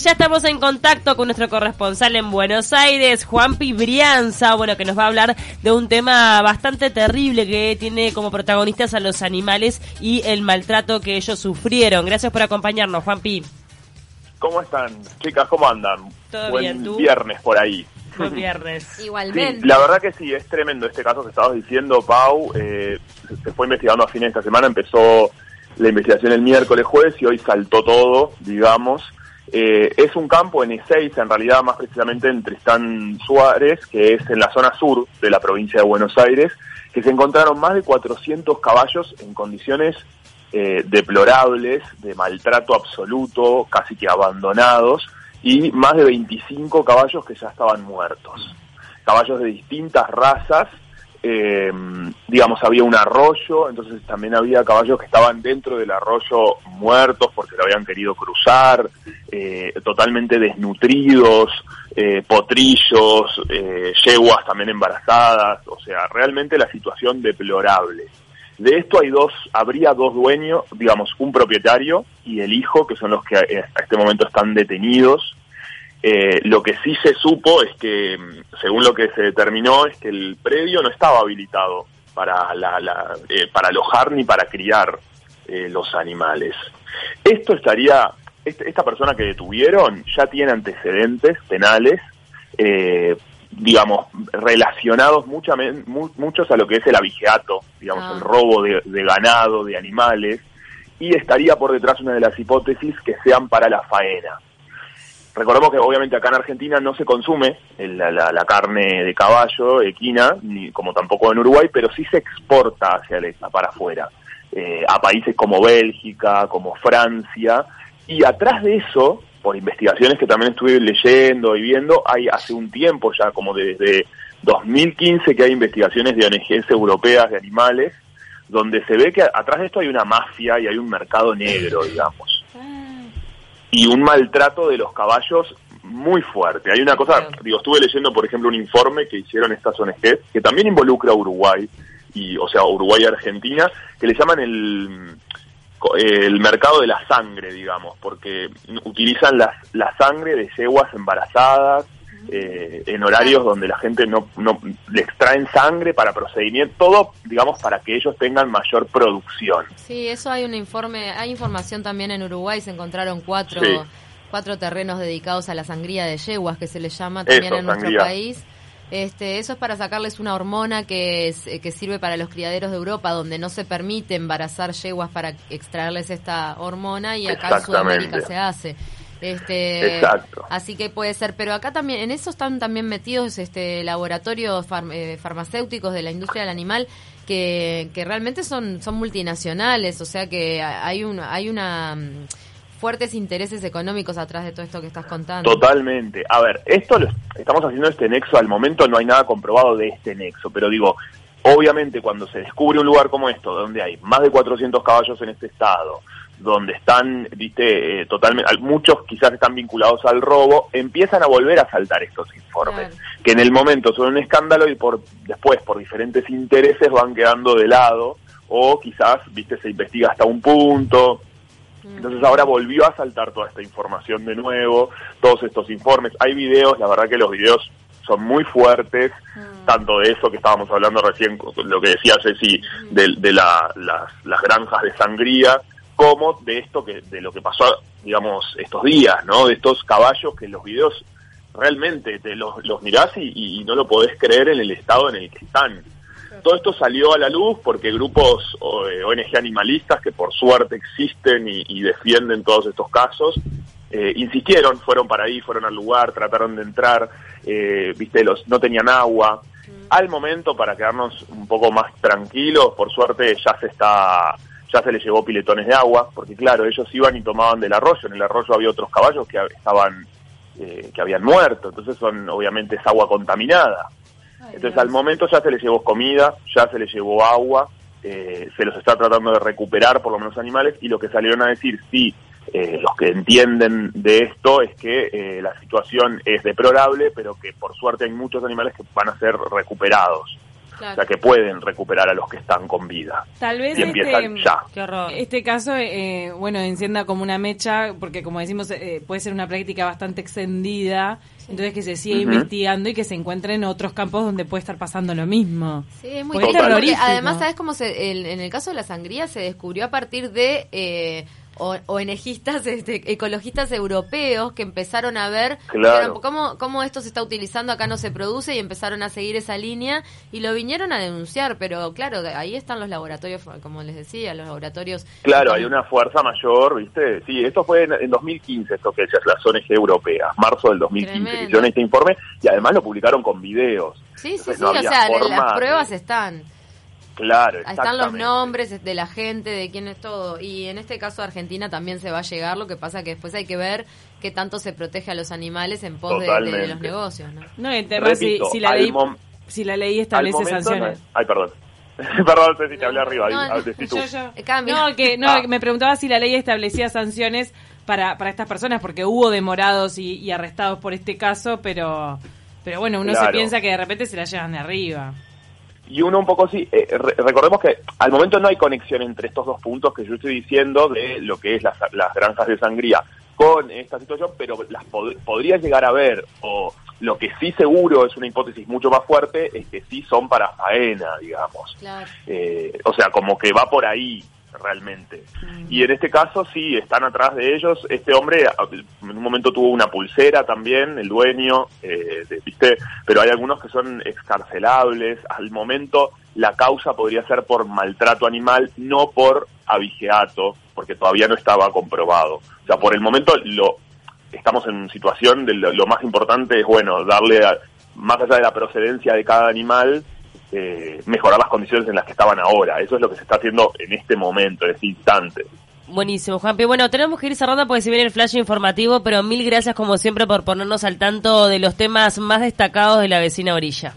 Ya estamos en contacto con nuestro corresponsal en Buenos Aires, Juanpi Brianza, bueno, que nos va a hablar de un tema bastante terrible que tiene como protagonistas a los animales y el maltrato que ellos sufrieron. Gracias por acompañarnos, Juanpi. ¿Cómo están, chicas? ¿Cómo andan? Todo Buen bien, ¿tú? viernes por ahí. Buen viernes. Sí, Igualmente. la verdad que sí, es tremendo este caso que estabas diciendo, Pau. Eh, se- se fue investigando a fines de esta semana, empezó la investigación el miércoles, jueves y hoy saltó todo, digamos. Eh, es un campo en E6, en realidad más precisamente en Tristán Suárez, que es en la zona sur de la provincia de Buenos Aires, que se encontraron más de 400 caballos en condiciones eh, deplorables, de maltrato absoluto, casi que abandonados, y más de 25 caballos que ya estaban muertos. Caballos de distintas razas, eh, digamos, había un arroyo, entonces también había caballos que estaban dentro del arroyo muertos porque lo habían querido cruzar, eh, totalmente desnutridos, eh, potrillos, eh, yeguas también embarazadas, o sea, realmente la situación deplorable. De esto hay dos, habría dos dueños, digamos, un propietario y el hijo, que son los que a este momento están detenidos. Eh, lo que sí se supo es que, mm, según lo que se determinó, es que el predio no estaba habilitado para, la, la- eh, para alojar ni para criar eh, los animales. Esto estaría, este- esta persona que detuvieron ya tiene antecedentes penales, eh, digamos, relacionados muchamen- mu- muchos a lo que es el abigeato, digamos, Ah. el robo de, de ganado, de animales, y estaría por detrás una de las hipótesis que sean para la faena. Recordemos que obviamente acá en Argentina no se consume la, la- la carne de caballo equina, ni como tampoco en Uruguay, pero sí se exporta hacia el, para afuera, eh, a países como Bélgica, como Francia, y atrás de eso, por investigaciones que también estuve leyendo y viendo, hay hace un tiempo ya, como desde 2015, que hay investigaciones de ONGs europeas de animales, donde se ve que atrás de esto hay una mafia y hay un mercado negro, digamos y un maltrato de los caballos muy fuerte. Hay una cosa, digo, estuve leyendo, por ejemplo, un informe que hicieron estas ONGs, que también involucra a Uruguay, y, o sea, Uruguay y Argentina, que le llaman el, el mercado de la sangre, digamos, porque utilizan la, la sangre de yeguas embarazadas, eh, en horarios donde la gente no, no le extraen sangre para procedimiento, todo, digamos, para que ellos tengan mayor producción. Sí, eso hay un informe, hay información también en Uruguay, se encontraron cuatro, Sí. cuatro terrenos dedicados a la sangría de yeguas, que se les llama también Eso, en nuestro sangría. país. Este, eso es para sacarles una hormona que, es- eh, que sirve para los criaderos de Europa, donde no se permite embarazar yeguas para extraerles esta hormona y acá en. Sudamérica se hace. Este, Exacto. Así que puede ser, pero acá también, en eso están también metidos este laboratorios farm- eh, farmacéuticos de la industria del animal que, que realmente son, son multinacionales, o sea que hay un, hay una mm, fuertes intereses económicos atrás de todo esto que estás contando. Totalmente. A ver, esto lo estamos haciendo este nexo al momento, no hay nada comprobado de este nexo, pero digo, obviamente cuando se descubre un lugar como esto, donde hay más de 400 caballos en este estado, donde están, viste, eh, totalmente, al- muchos quizás están vinculados al robo, empiezan a volver a saltar estos informes, Claro. que en el momento son un escándalo y por después, por diferentes intereses, van quedando de lado, o quizás, viste, se investiga hasta un punto, entonces ahora volvió a saltar toda esta información de nuevo, todos estos informes. Hay videos, la verdad que los videos son muy fuertes, tanto de eso que estábamos hablando recién, lo que decía Ceci, de, de la- las, las granjas de sangría, como de esto que de lo que pasó, digamos, estos días, ¿no? De estos caballos que los videos realmente te los, los mirás y, y no lo podés creer en el estado en el que están. Todo esto salió a la luz porque grupos o, eh, ONG animalistas, que por suerte existen y, y defienden todos estos casos, eh, insistieron, fueron para ahí, fueron al lugar, trataron de entrar, eh, viste, los no tenían agua. Al momento, para quedarnos un poco más tranquilos, por suerte ya se está, ya se les llevó piletones de agua, porque claro, ellos iban y tomaban del arroyo, en el arroyo había otros caballos que estaban, eh, que habían muerto, entonces son, obviamente es agua contaminada. Entonces al momento ya se les llevó comida, ya se les llevó agua, eh, se los está tratando de recuperar por lo menos animales y lo que salieron a decir sí, eh, los que entienden de esto es que eh, la situación es deplorable, pero que por suerte hay muchos animales que van a ser recuperados. O sea, que pueden recuperar a los que están con vida. Tal vez y empiezan este, ya. Qué horror. este caso, eh, bueno, encienda como una mecha, porque como decimos, eh, puede ser una práctica bastante extendida, entonces que se siga investigando y que se encuentren otros campos donde puede estar pasando lo mismo. Sí, es muy Porque además, ¿sabes cómo se, el- en el caso de la sangría se descubrió a partir de eh, o- ONGistas, este, ecologistas europeos que empezaron a ver Claro. cómo, cómo esto se está utilizando, acá no se produce y empezaron a seguir esa línea y lo vinieron a denunciar, pero claro, ahí están los laboratorios, como les decía, los laboratorios. Claro, hay una fuerza mayor, ¿viste? Sí, esto fue en, en 2015, esto que decías, las ONG europeas, marzo del 2015, que Tremendo. hicieron este informe y además lo publicaron con videos. Sí, sí, Entonces sí, no o sea, forma las pruebas están. Claro, Ahí están los nombres de la gente, de quién es todo. Y en este caso Argentina también se va a llegar, lo que pasa que después hay que ver qué tanto se protege a los animales en pos de- los negocios, ¿no? No, el tema es si, si la ley, si la ley establece no sanciones. es- Ay, perdón. perdón, Ceci, te hablé arriba. no. Yo, yo. Eh. No, que, no, Ah. que me preguntaba si la ley establecía sanciones para, para estas personas, porque hubo demorados y, y arrestados por este caso, pero, pero bueno, uno se piensa que de repente se la llevan de arriba. Y uno un poco sí, eh, re- recordemos que al momento no hay conexión entre estos dos puntos que yo estoy diciendo de lo que es las, las granjas de sangría con esta situación, pero las pod- podría llegar a ver, o lo que sí seguro es una hipótesis mucho más fuerte, es que sí son para faena, digamos. Claro. Eh, o sea, como que va por ahí realmente. Y en este caso sí, están atrás de ellos. Este hombre en un momento tuvo una pulsera también, el dueño, eh, de- ¿viste? Pero hay algunos que son excarcelables. Al momento la causa podría ser por maltrato animal, no por abigeato, porque todavía no estaba comprobado. O sea, por el momento lo estamos en situación de lo, lo más importante es, bueno, darle, a- más allá de la procedencia de cada animal, eh, mejorar las condiciones en las que estaban ahora. Eso es lo que se está haciendo en este momento, en este instante. Buenísimo, Juanpi. Bueno, tenemos que ir cerrando porque si viene el flash informativo, pero mil gracias como siempre por ponernos al tanto de los temas más destacados de la vecina orilla.